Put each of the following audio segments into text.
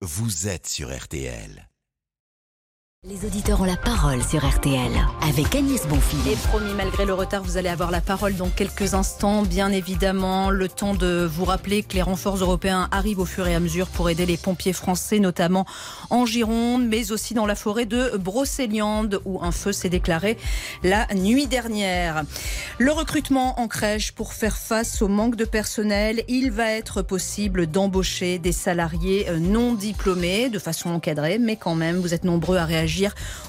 vous êtes sur RTL. Les auditeurs ont la parole sur RTL avec Agnès Bonfil. Et promis, malgré le retard, vous allez avoir la parole dans quelques instants. Bien évidemment, le temps de vous rappeler que les renforts européens arrivent au fur et à mesure pour aider les pompiers français, notamment en Gironde, mais aussi dans la forêt de Brocéliande, où un feu s'est déclaré la nuit dernière. Le recrutement en crèche pour faire face au manque de personnel, il va être possible d'embaucher des salariés non diplômés de façon encadrée, mais quand même, vous êtes nombreux à réagir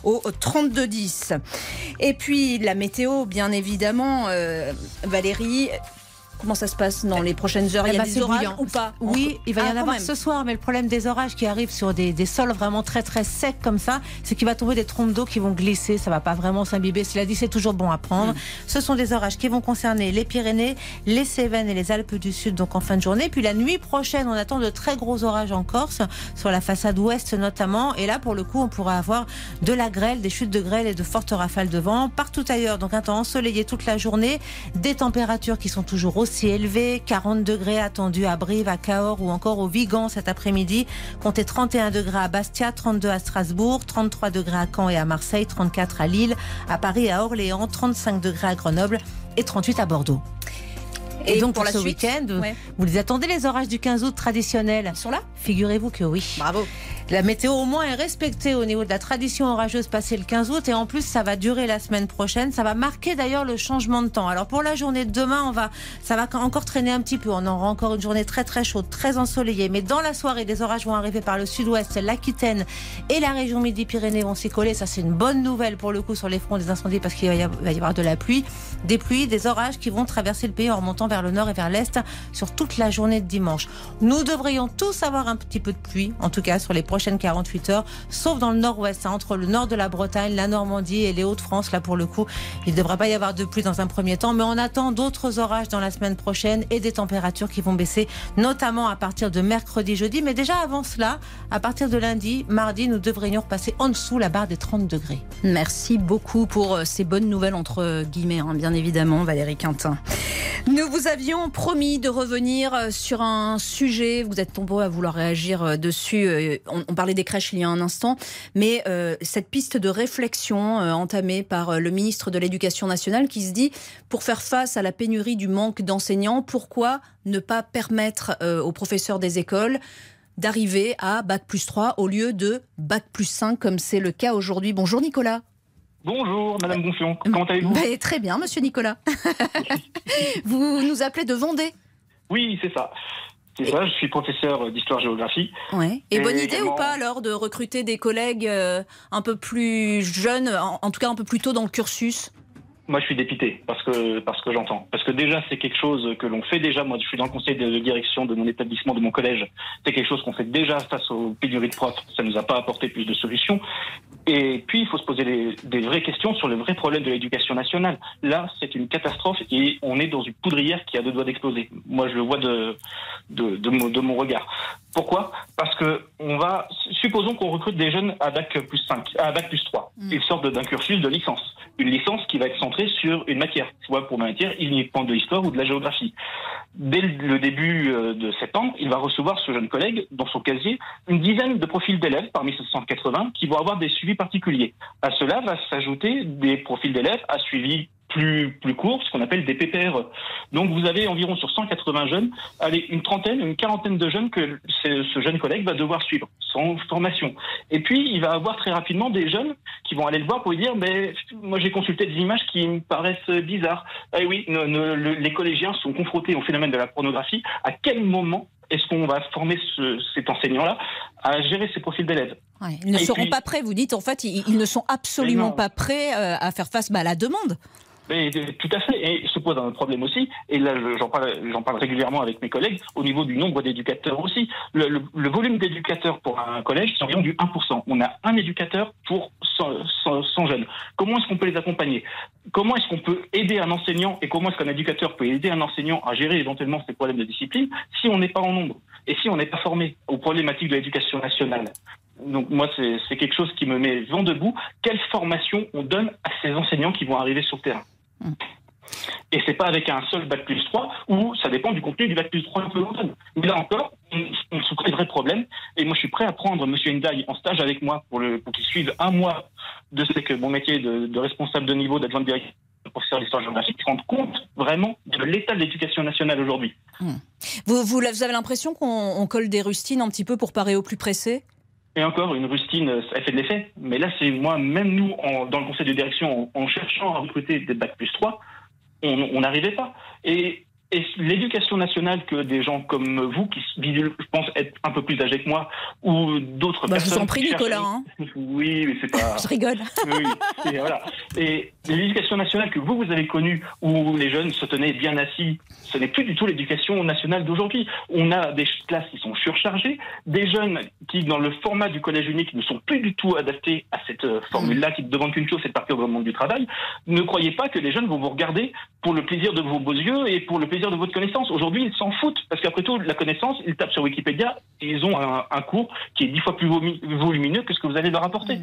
au 3210. Et puis la météo, bien évidemment, euh, Valérie. Comment ça se passe dans les prochaines heures? Il y a ben, des orages bouillant. ou pas? Oui, il va y Ah, en quand avoir même. ce soir, mais le problème des orages qui arrivent sur des, des sols vraiment très très secs comme ça, c'est qu'il va tomber des trompes d'eau qui vont glisser, ça va pas vraiment s'imbiber. Cela dit, c'est toujours bon à prendre. Mm. Ce sont des orages qui vont concerner les Pyrénées, les Cévennes et les Alpes du Sud, donc en fin de journée. Puis la nuit prochaine, on attend de très gros orages en Corse, sur la façade ouest notamment. Et là, pour le coup, on pourra avoir de la grêle, des chutes de grêle et de fortes rafales de vent partout ailleurs. Donc un temps ensoleillé toute la journée, des températures qui sont toujours aussi élevées, 40 degrés attendus à Brive, à Cahors ou encore au Vigan cet après-midi. Comptez 31 degrés à Bastia, 32 à Strasbourg, 33 degrés à Caen et à Marseille, 34 à Lille, à Paris et à Orléans, 35 degrés à Grenoble et 38 à Bordeaux. Et, Et donc pour pour, la ce week-end, Ouais. vous les attendez les orages du 15 août traditionnels? Ils sont là Figurez-vous que oui. Bravo. La météo au moins est respectée au niveau de la tradition orageuse passée le 15 août et en plus ça va durer la semaine prochaine. Ça va marquer d'ailleurs le changement de temps. Alors pour la journée de demain, on va, ça va encore traîner un petit peu. On aura encore une journée très très chaude, très ensoleillée. Mais dans la soirée, des orages vont arriver par le sud-ouest, l'Aquitaine et la région Midi-Pyrénées vont s'y coller. Ça c'est une bonne nouvelle pour le coup sur les fronts des incendies parce qu'il va y avoir- de la pluie, des pluies, des orages qui vont traverser le pays en remontant vers le nord et vers l'est sur toute la journée de dimanche. Nous devrions tous avoir un petit peu de pluie, en tout cas sur les prochaines 48 heures, sauf dans le nord-ouest, hein, entre le nord de la Bretagne, la Normandie et les Hauts-de-France. Là, pour le coup, il ne devrait pas y avoir de pluie dans un premier temps, mais on attend d'autres orages dans la semaine prochaine et des températures qui vont baisser, notamment à partir de mercredi, jeudi. Mais déjà avant cela, à partir de lundi, mardi, nous devrions repasser en dessous la barre des 30 degrés. Merci beaucoup pour euh, ces bonnes nouvelles entre guillemets, hein, bien évidemment, Valérie Quintin. Nous vous avions promis de revenir euh, sur un sujet. Vous êtes nombreux à vouloir réagir euh, dessus. On, on parlait des crèches il y a un instant, mais euh, cette piste de réflexion euh, entamée par euh, le ministre de l'Éducation nationale qui se dit pour faire face à la pénurie du manque d'enseignants, pourquoi ne pas permettre aux professeurs des écoles d'arriver à bac plus 3 au lieu de bac plus 5 comme c'est le cas aujourd'hui? Bonjour Nicolas. Bonjour, Madame Gonfion. Comment allez-vous? Ben, Très bien, monsieur Nicolas. Vous nous appelez de Vendée. Oui, c'est ça. C'est ça, je suis professeur d'histoire-géographie. Ouais. Et, Et bonne idée également- ou pas alors de recruter des collègues euh, un peu plus jeunes, en, en tout cas un peu plus tôt dans le cursus? Moi, je suis dépité parce que, parce que j'entends. Parce que déjà, c'est quelque chose que l'on fait déjà. Moi, je suis dans le conseil de direction de mon établissement, de mon collège. C'est quelque chose qu'on fait déjà face aux pénuries de profs. Ça nous a pas apporté plus de solutions. Et puis, il faut se poser les- des vraies questions sur le vrai problème de l'éducation nationale. Là, c'est une catastrophe et on est dans une poudrière qui a deux doigts d'exploser. Moi, je le vois de, de, de, mon, de mon regard. Pourquoi? Parce que on va, supposons qu'on recrute des jeunes à bac plus 5, à bac plus 3. Mm. Ils sortent d'un cursus de licence. Une licence qui va être centrée sur une matière. Vois, pour ma matière, uniquement de l'histoire ou de la géographie. Dès le début euh, de septembre, il va recevoir ce jeune collègue dans son casier une dizaine de profils d'élèves parmi ces 180 qui vont avoir des suivis particuliers. À cela va s'ajouter des profils d'élèves à suivi plus, plus court, ce qu'on appelle des PPRE. Donc vous avez environ sur 180 jeunes, allez, une trentaine, une quarantaine de jeunes que ce, jeune collègue va devoir suivre sans formation. Et puis il va avoir très rapidement des jeunes qui vont aller le voir pour lui dire, mais moi j'ai consulté des images qui me paraissent bizarres. Eh oui, les collégiens sont confrontés au phénomène de la pornographie. À quel moment est-ce qu'on va former ce- cet enseignant-là à gérer ces profils d'élèves? Ouais, Ils ne Et seront puis- pas prêts, vous dites en fait, ils, ils ne sont absolument pas prêts euh, à faire face bah, à la demande. Mais, euh, tout à fait. Et se pose un problème aussi, et là je- j'en parle, j'en parle régulièrement avec mes collègues, au niveau du nombre d'éducateurs aussi. Le, le- le volume d'éducateurs pour un collège, c'est environ du 1%. On a un éducateur pour 100, 100 100 jeunes. Comment est-ce qu'on peut les accompagner? Comment est-ce qu'on peut aider un enseignant et comment est-ce qu'un éducateur peut aider un enseignant à gérer éventuellement ses problèmes de discipline si on n'est pas en nombre? Et si on n'est pas formé aux problématiques de l'éducation nationale donc moi, c'est quelque chose qui me met vent debout. Quelle formation on donne à ces enseignants qui vont arriver sur le terrain Et c'est pas avec un seul bac plus 3 où ça dépend du contenu du bac plus 3 que l'on donne. Mais là encore, on, on se crée de vrais problèmes. Et moi, je suis prêt à prendre M. Ndiaye en stage avec moi pour qu'il suive un mois de ce que mon métier de, de responsable de niveau d'adjoint de directeur professeur d'histoire géographique, se rendre compte vraiment de l'état de l'éducation nationale aujourd'hui. Vous, vous, vous avez l'impression qu'on on colle des rustines un petit peu pour parer au plus pressé? Et encore, une rustine, ça fait de l'effet. Mais là, c'est moi, même nous, en- dans le conseil de direction, en, en cherchant à recruter des bac plus 3, on n'arrivait pas. Et l'éducation nationale que des gens comme vous, qui je pense être un peu plus âgés que moi, ou d'autres Bah, je personnes... vous en prie, Nicolas. hein. Oui, mais c'est pas... Je rigole. Oui, et voilà. Et l'éducation nationale que vous, vous avez connue, où les jeunes se tenaient bien assis, ce n'est plus du tout l'éducation nationale d'aujourd'hui. On a des classes qui sont surchargées, des jeunes qui, dans le format du collège unique, ne sont plus du tout adaptés à cette euh, formule-là, qui ne demandent qu'une chose, c'est de partir dans le monde du travail. Ne croyez pas que les jeunes vont vous regarder pour le plaisir de vos beaux yeux et pour le plaisir de votre connaissance. Aujourd'hui, ils s'en foutent, parce qu'après tout, la connaissance, ils tapent sur Wikipédia et ils ont un, un cours qui est dix fois plus volumineux que ce que vous allez leur apporter.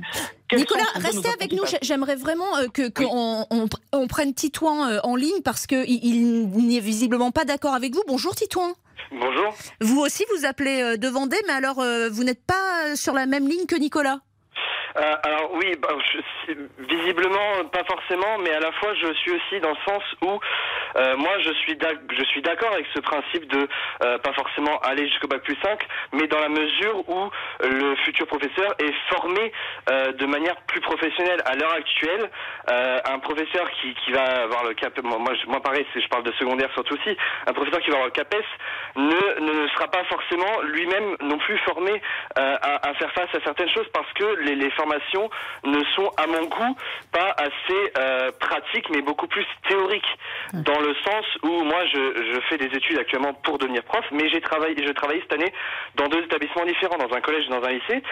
Quel Nicolas, restez avec nous. J'aimerais vraiment euh, que qu'on on, on prenne Titouan euh, en ligne parce qu'il il, n'est visiblement pas d'accord avec vous. Bonjour Titouan. Bonjour. Vous aussi, vous appelez euh, de Vendée, mais alors vous n'êtes pas sur la même ligne que Nicolas? Euh, alors oui, bah, visiblement pas forcément, mais à la fois je suis aussi dans le sens où euh, moi je suis je suis d'accord avec ce principe de euh, pas forcément aller jusqu'au bac plus 5, mais dans la mesure où le futur professeur est formé de manière plus professionnelle. À l'heure actuelle, un professeur qui, va avoir le cap, moi, moi, pareil, je parle de secondaire surtout aussi, un professeur qui va avoir le CAPES ne, ne sera pas forcément lui-même non plus formé à, à faire face à certaines choses parce que les, les formations ne sont à mon goût pas assez euh, pratiques mais beaucoup plus théoriques. Dans le sens où moi je, je fais des études actuellement pour devenir prof mais j'ai travaillé je travaille cette année dans deux établissements différents dans un collège et dans un lycée.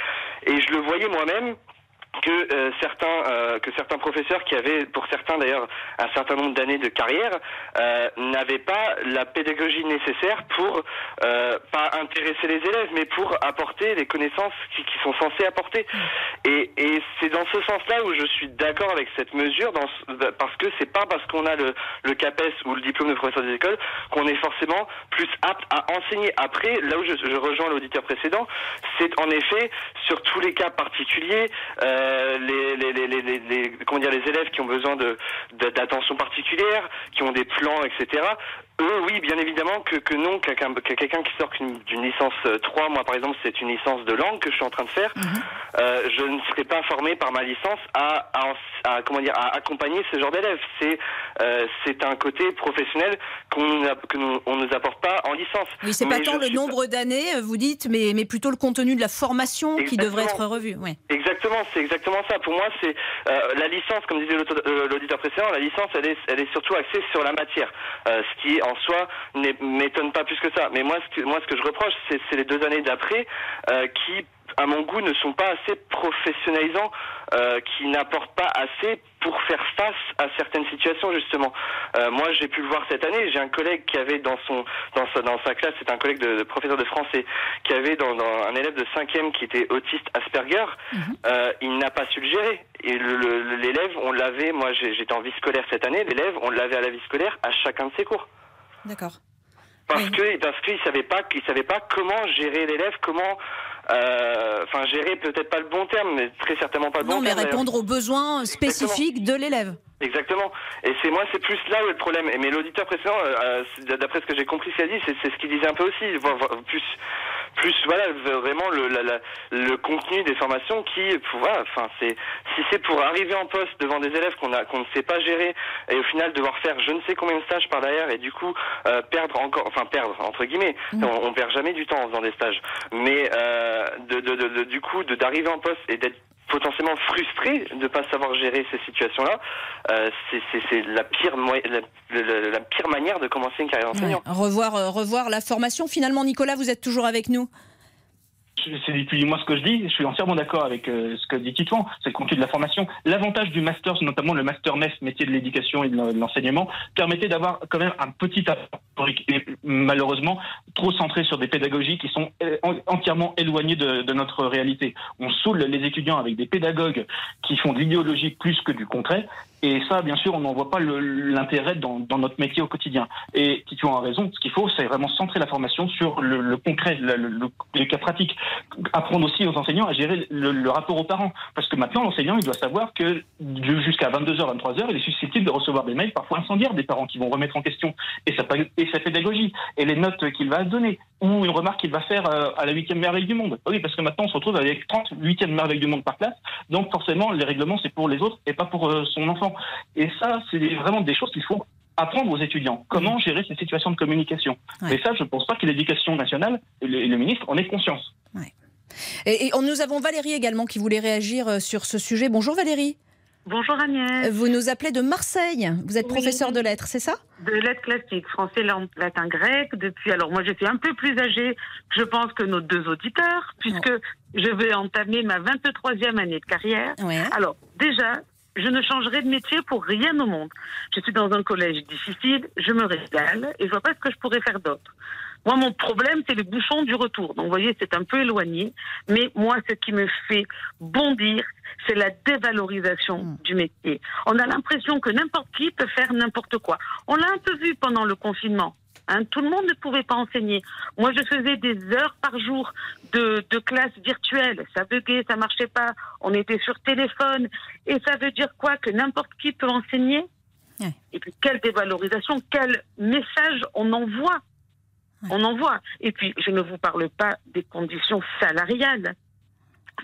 Et je le voyais moi-même que euh, certains euh, que certains professeurs qui avaient pour certains d'ailleurs un certain nombre d'années de carrière euh, n'avaient pas la pédagogie nécessaire pour pas intéresser les élèves mais pour apporter les connaissances qui, qui sont censées apporter. Et, et c'est dans ce sens-là où je suis d'accord avec cette mesure dans ce- parce que c'est pas parce qu'on a le, le CAPES ou le diplôme de professeur des écoles qu'on est forcément plus apte à enseigner. Après là où je, je rejoins l'auditeur précédent c'est en effet sur tous les cas particuliers euh, les, les, comment dire, les élèves qui ont besoin d'attention particulière, qui ont des plans, etc. Eux, oui, bien évidemment que, que non, quelqu'un que quelqu'un qui sort d'une licence euh, 3, moi par exemple, c'est une licence de langue que je suis en train de faire, euh, je ne serai pas formé par ma licence à, à, comment dire, à accompagner ce genre d'élèves. C'est euh, c'est un côté professionnel qu'on que nous, on nous apporte pas en licence. Oui, c'est pas tant le nombre d'années, euh, vous dites, mais, mais plutôt le contenu de la formation qui devrait être revu. Ouais. Exactement, c'est exactement ça. Pour moi, c'est euh, la licence, comme disait euh, l'auditeur précédent, la licence, elle est, elle est surtout axée sur la matière, Euh, ce qui en soi n'est- m'étonne pas plus que ça. Mais moi, ce que, moi, ce que je reproche, c'est les deux années d'après euh, qui, à mon goût, ne sont pas assez professionnalisants, euh, qui n'apportent pas assez pour faire face à certaines situations justement. Euh, moi, j'ai pu le voir cette année. J'ai un collègue qui avait dans son dans sa, dans sa classe, c'est un collègue de, de professeur de français, qui avait dans, dans un élève de cinquième qui était autiste Asperger. Euh, il n'a pas su le gérer. Et l'élève, on l'avait. Moi, j'étais en vie scolaire cette année. L'élève, on l'avait à la vie scolaire à chacun de ses cours. D'accord. Parce Oui. que parce qu'il savait pas savait pas comment gérer l'élève, comment euh, enfin gérer peut-être pas le bon terme, mais très certainement pas le Non, bon mais terme. d'ailleurs. répondre aux besoins spécifiques de l'élève. Exactement. Et c'est moi, c'est plus là où est le problème. Et mais l'auditeur précédent, euh, euh, d'après ce que j'ai compris, ce qu'il a dit, c'est ce qu'il disait un peu aussi. Plus, plus voilà, vraiment le, la- la- le contenu des formations qui, pour- voilà, enfin c'est si c'est pour arriver en poste devant des élèves qu'on a qu'on ne sait pas gérer et au final devoir faire je ne sais combien de stages par derrière et du coup euh, perdre encore, enfin perdre entre guillemets, on, on perd jamais du temps en faisant des stages. Mais euh, de, de, de- de- du coup de d'arriver en poste et d'être potentiellement frustré de ne pas savoir gérer ces situations-là, euh, c'est- la pire la, pire manière de commencer une carrière d'enseignant. Revoir, euh, revoir la formation. Finalement, Nicolas, vous êtes toujours avec nous? C'est depuis moi ce que je dis, je suis entièrement d'accord avec euh, ce que dit Titouan, c'est le contenu de la formation. L'avantage du master, notamment le master MEF, métier de l'éducation et de l'enseignement, permettait d'avoir quand même un petit apport historique malheureusement trop centré sur des pédagogies qui sont euh, en- entièrement éloignées de, de notre réalité. On saoule les étudiants avec des pédagogues qui font de l'idéologie plus que du concret Et ça, bien sûr, on n'en voit pas l'intérêt dans, notre métier au quotidien. Et tu as raison, ce qu'il faut, c'est vraiment centrer la formation sur le, concret, le, cas pratiques. Apprendre aussi aux enseignants à gérer le, rapport aux parents. Parce que maintenant, l'enseignant, il doit savoir que jusqu'à 22h, 23h, il est susceptible de recevoir des mails parfois incendiaires des parents qui vont remettre en question et sa, pédagogie et les notes qu'il va donner ou une remarque qu'il va faire euh, à la huitième merveille du monde. Oui, parce que maintenant, on se retrouve avec 30 huitième merveilles du monde par classe. Donc, forcément, les règlements, c'est pour les autres et pas pour euh, son enfant. Et ça, c'est vraiment des choses qu'il faut apprendre aux étudiants. Comment gérer ces situations de communication. Et ça, je ne pense pas que l'éducation nationale et le, ministre en ait conscience. Et, nous avons Valérie également qui voulait réagir euh, sur ce sujet. Bonjour Valérie. Bonjour Agnès. Vous nous appelez de Marseille. Vous êtes professeur de lettres, c'est ça? De lettres classiques, français, latin, grec. Depuis, alors moi, je suis un peu plus âgée, je pense, que nos deux auditeurs, puisque je vais entamer ma 23e année de carrière. Alors, déjà, je ne changerai de métier pour rien au monde. Je suis dans un collège difficile, je me régale et je vois pas ce que je pourrais faire d'autre. Moi, mon problème, c'est le bouchon du retour. Donc, vous voyez, c'est un peu éloigné. Mais moi, ce qui me fait bondir, c'est la dévalorisation hmm. du métier. On a l'impression que n'importe qui peut faire n'importe quoi. On l'a un peu vu pendant le confinement. Hein, tout le monde ne pouvait pas enseigner. Moi, je faisais des heures par jour de, de classe virtuelle. Ça buguait, ça marchait pas. On était sur téléphone. Et ça veut dire quoi Que n'importe qui peut enseigner Et puis, quelle dévalorisation, quel message on envoie on en voit. Et puis, je ne vous parle pas des conditions salariales.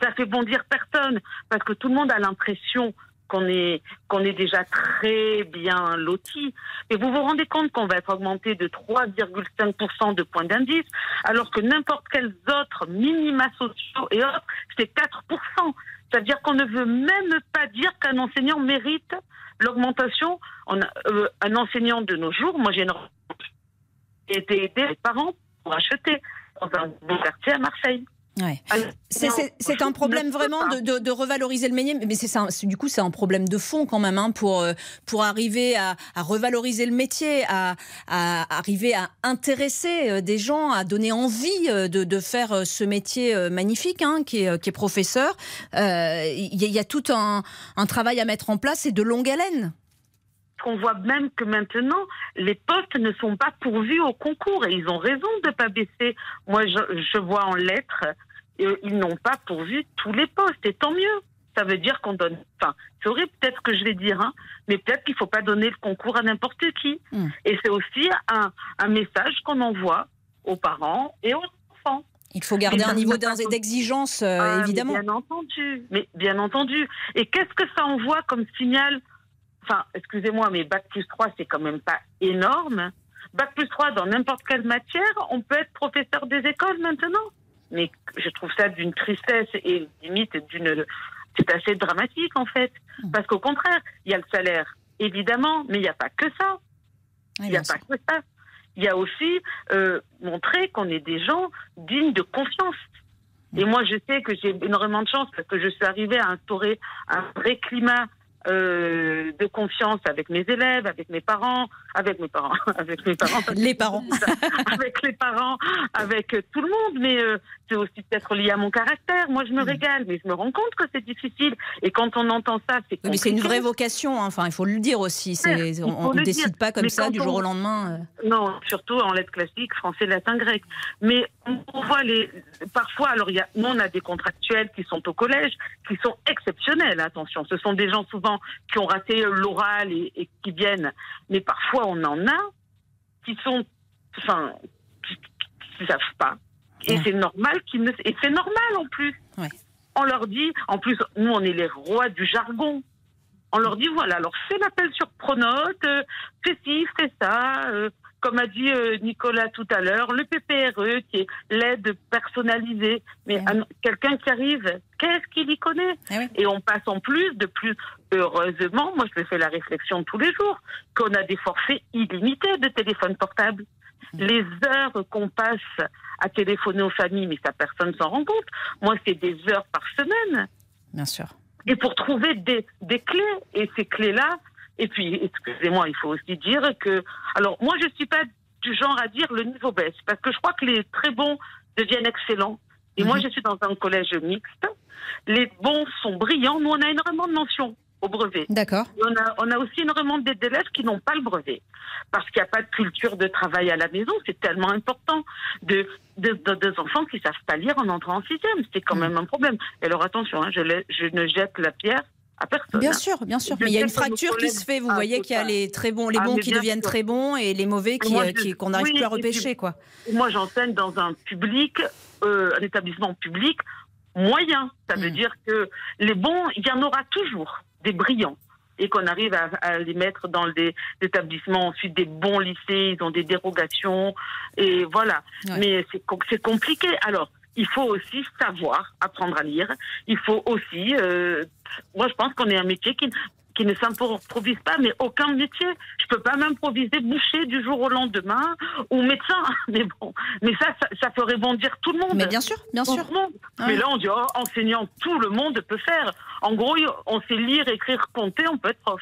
Ça fait bondir personne, parce que tout le monde a l'impression qu'on est, est déjà très bien loti. Et vous vous rendez compte qu'on va être augmenté de 3,5% de points d'indice, alors que n'importe quels autres minima sociaux et autres, c'est 4%. Ça veut dire qu'on ne veut même pas dire qu'un enseignant mérite l'augmentation. Euh, un enseignant de nos jours, moi j'ai une été aider les parents pour acheter dans un bon quartier à Marseille. Ouais. C'est un problème vraiment de, de, revaloriser le métier, mais c'est du coup c'est un problème de fond quand même hein, pour euh, pour arriver à, à, revaloriser le métier, à, à, arriver à intéresser euh, des gens, à donner envie euh, de, de faire ce métier magnifique hein, qui, est, qui est professeur. Il y, y, a tout un, un travail à mettre en place et de longue haleine qu'on voit même que maintenant, les postes ne sont pas pourvus au concours et ils ont raison de ne pas baisser. Moi, je, vois en lettres, euh, ils n'ont pas pourvu tous les postes et tant mieux. Ça veut dire qu'on donne. Enfin, c'est horrible peut-être que je vais dire, hein, mais peut-être qu'il ne faut pas donner le concours à n'importe qui. Hmm. Et c'est aussi un, un message qu'on envoie aux parents et aux enfants. Il faut garder un niveau d'exigence, euh, ah, évidemment. Bien entendu, mais bien entendu. Et qu'est-ce que ça envoie comme signal? Enfin, excusez-moi, mais Bac plus 3, c'est quand même pas énorme. Bac plus 3, dans n'importe quelle matière, on peut être professeur des écoles maintenant. Mais je trouve ça d'une tristesse et limite d'une. C'est assez dramatique, en fait. Mmh. Parce qu'au contraire, il y a le salaire, évidemment, mais il n'y a pas que ça. Il n'y a pas que ça. Il y a aussi euh, montrer qu'on est des gens dignes de confiance. Et mmh. moi, je sais que j'ai énormément de chance parce que je suis arrivée à instaurer un vrai climat euh, de confiance avec mes élèves, avec mes parents, avec mes parents, avec mes parents, les parents, avec les parents, avec tout le monde. Mais euh, c'est aussi peut-être lié à mon caractère. Moi, je me mm. régale, mais je me rends compte que c'est difficile. Et quand on entend ça, c'est mais c'est une vraie vocation. Hein. Enfin, il faut le dire aussi. on ne décide pas comme ça du jour au lendemain. Euh. Non, surtout en lettres classiques, français, latin, grec. Mais on voit les parfois. Alors, il y a, nous, on a des contractuels qui sont au collège, qui sont exceptionnels. Attention, ce sont des gens souvent qui ont raté l'oral et, qui viennent. Mais parfois, on en a qui sont, enfin, qui ne savent pas. Et c'est normal qu'ils ne, et c'est normal en plus. On leur dit, en plus, nous, on est les rois du jargon. On leur dit, voilà, alors fais l'appel sur Pronote, euh, fais ci, fais ça, euh, comme a dit euh, Nicolas tout à l'heure, le PPRE, qui est l'aide personnalisée. Mais eh quelqu'un qui arrive, qu'est-ce qu'il y connaît eh Et on passe en plus, de plus heureusement, moi je me fais la réflexion tous les jours, qu'on a des forfaits illimités de téléphone portable. Mmh. Les heures qu'on passe à téléphoner aux familles, mais ça personne s'en rend compte. Moi, c'est des heures par semaine. Bien sûr. Et pour trouver des, des clés, et ces clés-là, et puis, excusez-moi, il faut aussi dire que. Alors, moi, je ne suis pas du genre à dire le niveau baisse, parce que je crois que les très bons deviennent excellents. Et moi, mhm. je suis dans un collège mixte. Les bons sont brillants. Nous, on a énormément de mentions. Au brevet. D'accord. On a, on a aussi énormément d'élèves qui n'ont pas le brevet parce qu'il n'y a pas de culture de travail à la maison. C'est tellement important de, de, des enfants qui savent pas lire en entrant en sixième. C'est quand mm. même un problème. Et alors attention, hein, je, je ne jette la pierre à personne. Bien sûr, bien sûr. Mais il y a une fracture qui se fait. Vous voyez qu'il y a les très bons, les ah, bons qui deviennent très bons et les mauvais qui, euh, qu'on n'arrive plus à repêcher, quoi. Moi, j'enseigne dans un public, euh, un établissement public moyen. Ça veut mm. dire que les bons, il y en aura toujours des brillants et qu'on arrive à, les mettre dans des établissements ensuite des bons lycées, ils ont des dérogations et voilà. Mais c'est compliqué. Alors, il faut aussi savoir apprendre à lire. Il faut aussi, euh, moi je pense qu'on est un métier qui, qui ne s'improvise pas, mais aucun métier. Je peux pas m'improviser boucher du jour au lendemain ou médecin. Mais bon, mais ça, ça, ferait bondir tout le monde. Mais bien sûr, bien sûr. Mais là, on dit, oh, enseignant, tout le monde peut faire. En gros, on sait lire, écrire, compter, on peut être prof.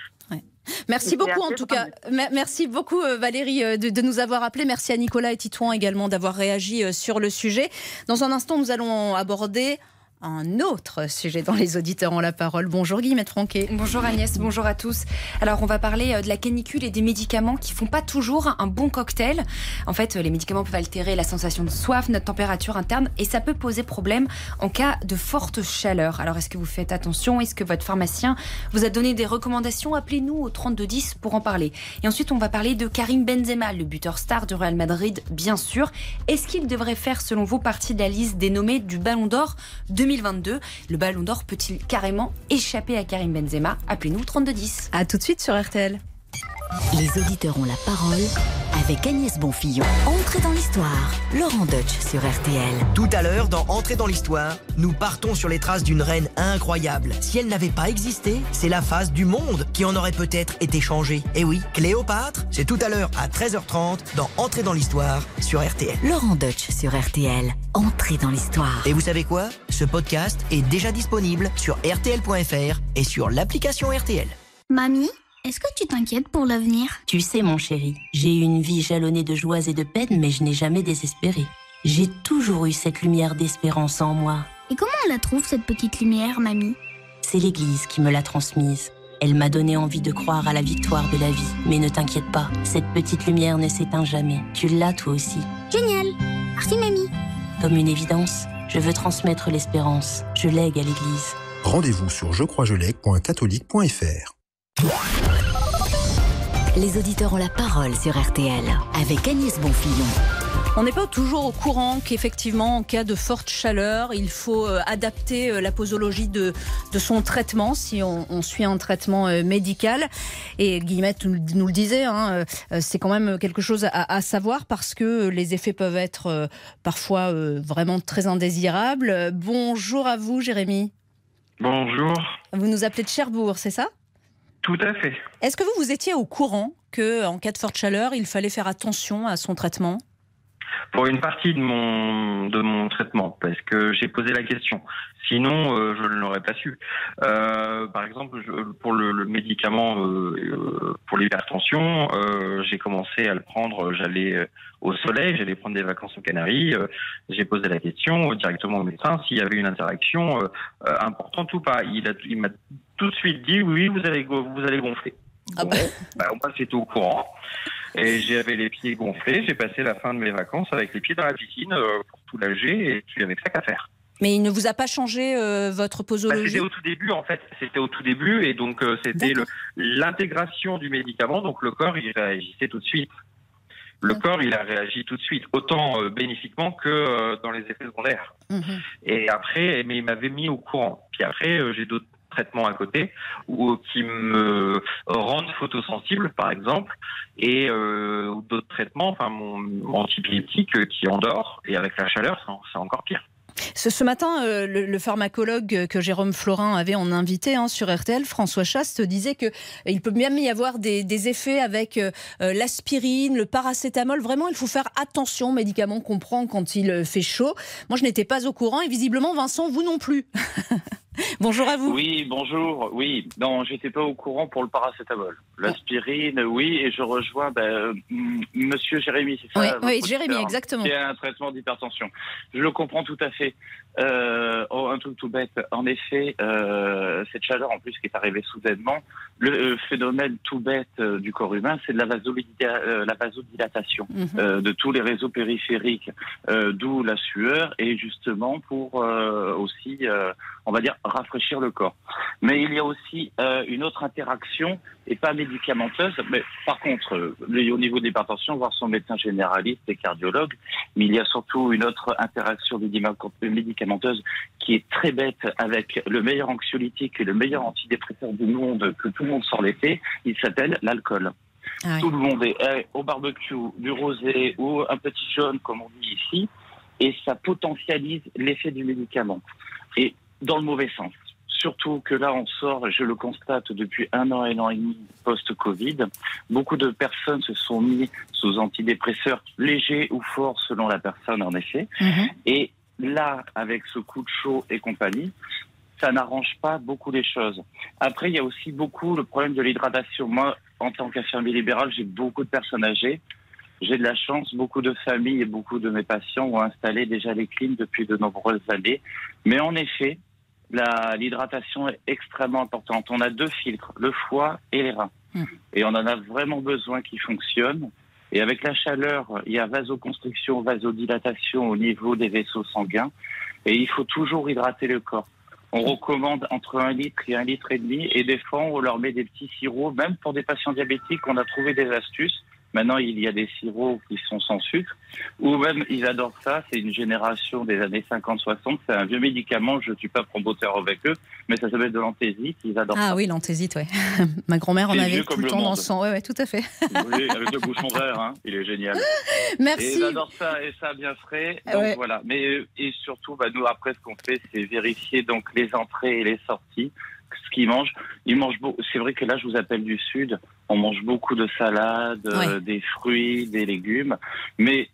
Merci beaucoup en tout cas. Merci beaucoup Valérie euh, de, nous avoir appelé. Merci à Nicolas et Titouan également d'avoir réagi euh, sur le sujet. Dans un instant, nous allons aborder un autre sujet dans les auditeurs ont la parole. Bonjour Guillemette Franquet. Bonjour Agnès, bonjour à tous. Alors on va parler euh, de la canicule et des médicaments qui font pas toujours un bon cocktail. En fait, les médicaments peuvent altérer la sensation de soif, notre température interne et ça peut poser problème en cas de forte chaleur. Alors est-ce que vous faites attention? Est-ce que votre pharmacien vous a donné des recommandations? Appelez-nous au 3210 pour en parler. Et ensuite, on va parler de Karim Benzema, le buteur star du Real Madrid, bien sûr. Est-ce qu'il devrait faire selon vous partie de la liste des nommés du Ballon d'Or 2022. Le Ballon d'Or peut-il carrément échapper à Karim Benzema? Appelez-nous 3210. A tout de suite sur RTL. Les auditeurs ont la parole avec Agnès Bonfillon. Entrez dans l'histoire. Laurent Deutsch sur RTL. Tout à l'heure, dans Entrez dans l'histoire, nous partons sur les traces d'une reine incroyable. Si elle n'avait pas existé, c'est la face du monde qui en aurait peut-être été changée. Et oui, Cléopâtre, c'est tout à l'heure à 13h30 dans Entrez dans l'histoire sur RTL. Laurent Deutsch sur RTL. Entrez dans l'histoire. Et vous savez quoi? Ce podcast est déjà disponible sur rtl.fr et sur l'application RTL. Mamie? Est-ce que tu t'inquiètes pour l'avenir? Tu sais, mon chéri, j'ai eu une vie jalonnée de joies et de peines, mais je n'ai jamais désespéré. J'ai toujours eu cette lumière d'espérance en moi. Et comment on la trouve, cette petite lumière, mamie? C'est l'Église qui me l'a transmise. Elle m'a donné envie de croire à la victoire de la vie. Mais ne t'inquiète pas, cette petite lumière ne s'éteint jamais. Tu l'as toi aussi. Génial Merci, mamie Comme une évidence, je veux transmettre l'espérance. Je lègue à l'Église. Rendez-vous sur jecroisjelègue.catholique.fr les auditeurs ont la parole sur RTL avec Agnès Bonfillon. On n'est pas toujours au courant qu'effectivement, en cas de forte chaleur, il faut euh, adapter euh, la posologie de, de son traitement si on, suit un traitement euh, médical. Et Guillemette nous, le disait, hein, c'est quand même quelque chose à, à, savoir parce que les effets peuvent être parfois vraiment très indésirables. Bonjour à vous, Jérémy. Bonjour. Vous nous appelez de Cherbourg, c'est ça? Tout à fait. Est-ce que vous, vous étiez au courant que, en cas de forte chaleur, il fallait faire attention à son traitement? Pour une partie de mon de mon traitement parce que j'ai posé la question. Sinon, euh, je ne l'aurais pas su. Euh, par exemple, pour le, médicament euh, pour l'hypertension, j'ai commencé à le prendre. J'allais au soleil, j'allais prendre des vacances aux Canaries. j'ai posé la question directement au médecin s'il y avait une interaction importante ou pas. Il m'a tout de suite dit oui, vous allez vous allez gonfler. Ah bah. bah moi, j'étais au courant. Et j'avais les pieds gonflés. J'ai passé la fin de mes vacances avec les pieds dans la piscine euh, pour tout l'âger et puis avec ça qu'à faire. Mais il ne vous a pas changé euh, votre posologie? Bah, C'était au tout début, en fait. C'était au tout début, et donc euh, c'était l'intégration du médicament. Donc le corps, il réagissait tout de suite. Le corps, il a réagi tout de suite, autant bénéfiquement que dans les effets secondaires. Mhm. Et après, mais il m'avait mis au courant. Puis après, j'ai d'autres traitements à côté ou qui me rendent photosensible par exemple et euh, d'autres traitements enfin mon, antibiotique qui endort et avec la chaleur c'est encore pire. Ce, matin, euh, le, pharmacologue que Jérôme Florin avait en invité hein, sur RTL, François Chaste, disait que euh, il peut même y avoir des, effets avec l'aspirine, le paracétamol. Vraiment, il faut faire attention aux médicaments qu'on prend quand il fait chaud. Moi, je n'étais pas au courant et visiblement, Vincent, vous non plus. bonjour à vous. Oui, bonjour. Oui, non, j'étais pas au courant pour le paracétamol. L'aspirine, oui, et je rejoins ben, Monsieur Jérémy, c'est ça Oui, Jérémy, exactement. C'est un traitement d'hypertension. Je le comprends tout à fait. Euh, oh, un truc tout bête. En effet, euh, cette chaleur en plus qui est arrivée soudainement, le euh, phénomène tout bête euh, du corps humain, c'est de la, euh, la vasodilatation mhm. de tous les réseaux périphériques, d'où la sueur et justement pour aussi, on va dire, rafraîchir le corps. Mais il y a aussi une autre interaction et pas médicamenteuse, mais par contre, au niveau de l'hypertension, voir son médecin généraliste et cardiologue, mais il y a surtout une autre interaction médicamenteuse qui est très bête avec le meilleur anxiolytique et le meilleur antidépresseur du monde que tout le monde sort l'été, il s'appelle l'alcool. Ah tout le monde est au barbecue, du rosé ou un petit jaune, comme on dit ici, et ça potentialise l'effet du médicament. Et dans le mauvais sens. Surtout que là, on sort, je le constate depuis un an, un an et demi post-Covid, beaucoup de personnes se sont mis sous antidépresseurs légers ou forts selon la personne en effet. Mhm. Et là, avec ce coup de chaud et compagnie, ça n'arrange pas beaucoup les choses. Après, il y a aussi beaucoup le problème de l'hydratation. Moi, en tant qu'infirmier libéral, j'ai beaucoup de personnes âgées. J'ai de la chance, beaucoup de familles et beaucoup de mes patients ont installé déjà les clims depuis de nombreuses années. Mais en effet, l'hydratation est extrêmement importante. On a deux filtres, le foie et les reins. Mmh. Et on en a vraiment besoin qu'ils fonctionnent. Et avec la chaleur, il y a vasoconstriction, vasodilatation au niveau des vaisseaux sanguins. Et il faut toujours hydrater le corps. On recommande entre un litre et un litre et demi. Et des fois, on leur met des petits sirops. Même pour des patients diabétiques, on a trouvé des astuces. Maintenant, il y a des sirops qui sont sans sucre, ou même ils adorent ça. C'est une génération des années 50-60. C'est un vieux médicament. Je ne suis pas promoteur avec eux, mais ça s'appelle de l'anthésite. Ils adorent ah oui, l'anthésite, ouais. Ma grand-mère en avait tout le temps dans son. Ouais, ouais, tout à fait. oui, avec le bouchon vert, hein. il est génial. Merci. Et ils adorent ça et ça bien frais. Donc voilà. Mais et surtout, bah, nous après, ce qu'on fait, c'est vérifier donc les entrées et les sorties ce qu'ils mangent. Ils mangent beau... C'est vrai que là, je vous appelle du Sud. On mange beaucoup de salades, euh, des fruits, des légumes. Mais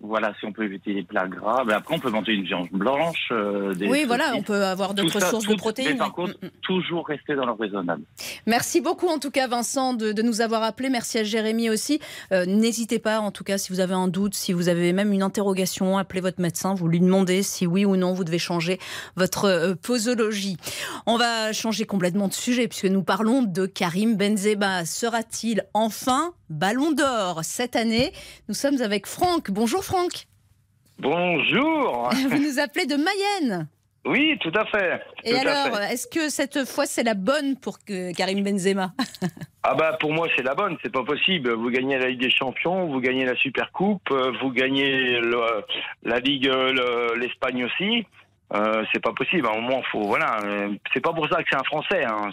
voilà, si on peut éviter les plats gras. Mais après, on peut manger une viande blanche. Euh, oui, voilà, on peut avoir d'autres sources de protéines. Mais par contre, mm, mm. toujours rester dans le raisonnable. Merci beaucoup, en tout cas, Vincent, de, nous avoir appelé. Merci à Jérémy aussi. Euh, n'hésitez pas, en tout cas, si vous avez un doute, si vous avez même une interrogation, appelez votre médecin. Vous lui demandez si oui ou non vous devez changer votre euh, posologie. On va changer complètement de sujet puisque nous parlons de Karim Benzema. Sera-t-il enfin Ballon d'Or cette année Nous sommes avec Franck. Bonjour Franck. Bonjour. Vous nous appelez de Mayenne. Oui, tout à fait. Et alors, est-ce que cette fois c'est la bonne pour Karim Benzema? Ah bah pour moi c'est la bonne, c'est pas possible. Vous gagnez la Ligue des Champions, vous gagnez la Super Coupe, euh, vous gagnez la Ligue l'Espagne aussi. Euh, c'est pas possible. À un moment, faut voilà. Euh, c'est pas pour ça que c'est un Français, hein,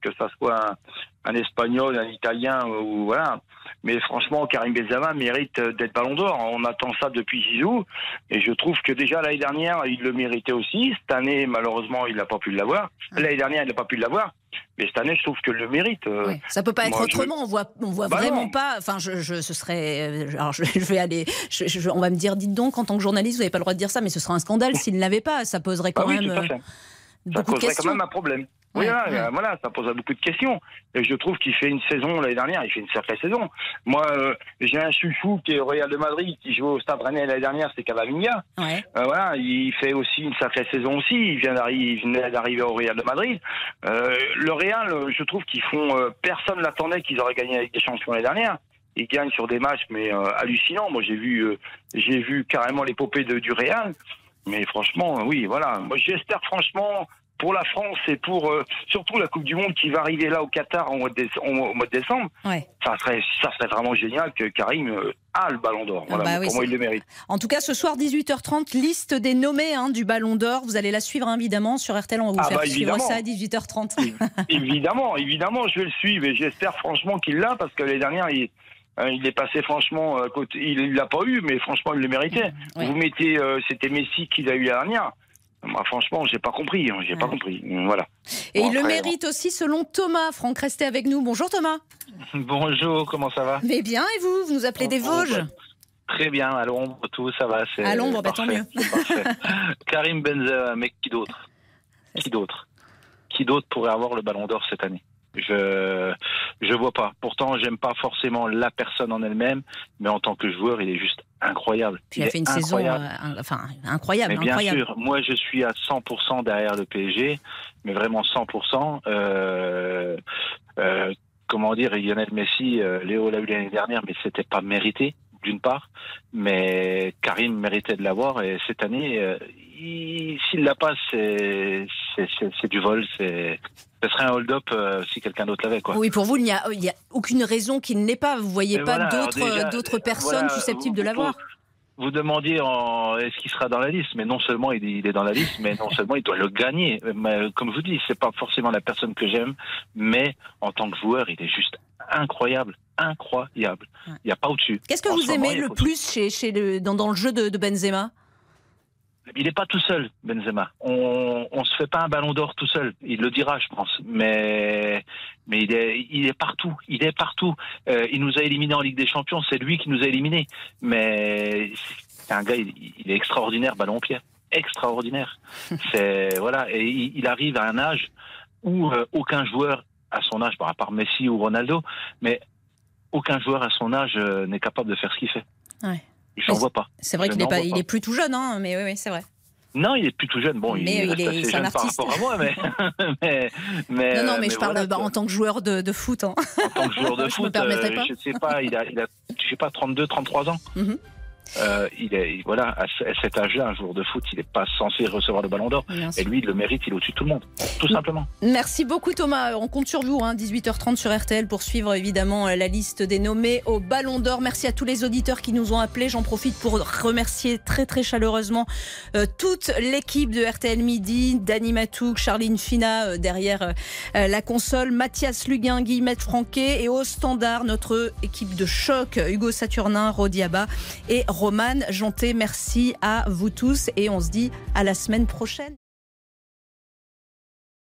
que ça soit un, Espagnol, un Italien ou voilà. Mais franchement, Karim Benzema mérite d'être Ballon d'Or. On attend ça depuis Zizou, et je trouve que déjà l'année dernière, il le méritait aussi. Cette année, malheureusement, il n'a pas pu l'avoir. L'année dernière, il n'a pas pu l'avoir. Mais cette année, je trouve que le mérite. Euh, ça peut pas être autrement. On voit, on voit bah vraiment pas. Enfin, je, je, ce serait. Alors, je, vais aller. on va me dire, dites donc, en tant que journaliste, vous n'avez pas le droit de dire ça, mais ce serait un scandale s'il ne l'avait pas. Ça poserait quand bah même. Euh, ça poserait quand même un problème. Oui, voilà, ça pose beaucoup de questions. Et je trouve qu'il fait une saison l'année dernière, il fait une sacrée saison. Moi, euh, j'ai un chouchou qui est au Real de Madrid, qui joue au Stade Rennais l'année dernière, c'est Cavaminga. Ouais. Euh, voilà, il fait aussi une sacrée saison aussi. Il vient d'arriver au Real de Madrid. Euh, le Real, je trouve qu'ils font. Euh, personne l'attendait qu'ils auraient gagné avec des champions l'année dernière ils gagnent sur des matchs mais euh, hallucinants. Moi j'ai vu euh, j'ai vu carrément l'épopée du Real. Mais franchement, oui, voilà. Moi j'espère franchement pour la France et pour euh, surtout la Coupe du Monde qui va arriver là au Qatar au mois de, décembre, ça, serait, ça serait vraiment génial que Karim euh, a le Ballon d'Or. Voilà, bah pour moi, il le mérite. En tout cas, ce soir, 18h30, liste des nommés hein, du Ballon d'Or. Vous allez la suivre évidemment sur RTL. On va vous ah faire bah, suivre ça à 18h30. évidemment, évidemment, je vais le suivre et j'espère franchement qu'il l'a parce que les dernières, il. Hein, il est passé franchement, côté, il l'a pas eu, mais franchement, il le méritait. Vous mettez, euh, c'était Messi qui l'a eu la dernière. Moi, franchement, j'ai pas compris. Hein, j'ai pas compris. Voilà. Et il le mérite aussi selon Thomas. Franck, restez avec nous. Bonjour Thomas. Bonjour, comment ça va? Mais bien, et vous? Vous nous appelez des Vosges? Très bien, à l'ombre, tout ça va. À l'ombre, bah, tant mieux. Karim Benzema, mais qui d'autre? Qui d'autre? Qui d'autre pourrait avoir le Ballon d'Or cette année? Je je vois pas. Pourtant, j'aime pas forcément la personne en elle-même, mais en tant que joueur, il est juste incroyable. il, a fait une saison euh, enfin incroyable. Mais bien sûr, moi je suis à 100% derrière le PSG, mais vraiment 100%. Euh, euh, comment dire, Lionel Messi, euh, Léo l'a eu l'année dernière, mais c'était pas mérité d'une part, mais Karim méritait de l'avoir et cette année, euh, s'il l'a pas, c'est du vol, c'est ce serait un hold-up euh, si quelqu'un d'autre l'avait. Oui, pour vous, il n'y a, a, aucune raison qu'il ne l'ait pas. Vous voyez pas d'autres personnes susceptibles de l'avoir vous demandiez est-ce qu'il sera dans la liste, mais non seulement il est dans la liste, mais non seulement il doit le gagner. Mais, comme je vous dis, c'est pas forcément la personne que j'aime, mais en tant que joueur, il est juste incroyable, incroyable. Il n'y a pas au-dessus. Qu'est-ce que vous aimez le plus chez, chez le, dans, dans, le jeu de, de Benzema? Il n'est pas tout seul, Benzema. On ne se fait pas un ballon d'or tout seul. Il le dira, je pense. Mais, mais il, est, il est partout. Il est partout. Euh, il nous a éliminés en Ligue des Champions. C'est lui qui nous a éliminés. Mais c'est un gars, il, est extraordinaire, ballon au pied. Extraordinaire. c'est voilà. Et il, arrive à un âge où euh, aucun joueur à son âge, à part Messi ou Ronaldo, mais aucun joueur à son âge euh, n'est capable de faire ce qu'il fait. Ouais. Je n'en vois pas. C'est vrai qu'il est, pas, il est plus tout jeune, hein, mais oui, oui c'est vrai. Non, il est plus tout jeune. Bon, il, est, assez jeune par rapport à moi, mais, mais, non, non, mais je parle bah, en tant que joueur de, de foot. Hein. En tant que joueur de foot, euh, je ne sais pas, il a, il a, je sais pas, 32, 33 ans. Mm euh, il est, voilà, à cet âge-là, un jour de foot, il n'est pas censé recevoir le ballon d'or. Et lui, il le mérite, il est au-dessus de tout le monde. Tout simplement. Merci beaucoup, Thomas. On compte sur vous, hein, 18h30 sur RTL, pour suivre évidemment la liste des nommés au ballon d'or. Merci à tous les auditeurs qui nous ont appelés. J'en profite pour remercier très, très chaleureusement euh, toute l'équipe de RTL Midi, Dani Matouk, Charline Fina euh, derrière euh, la console, Mathias Luguin, Guillemette Franquet et au standard, notre équipe de choc, Hugo Saturnin, Rodiaba et Romane Janté. Merci à vous tous et on se dit à la semaine prochaine.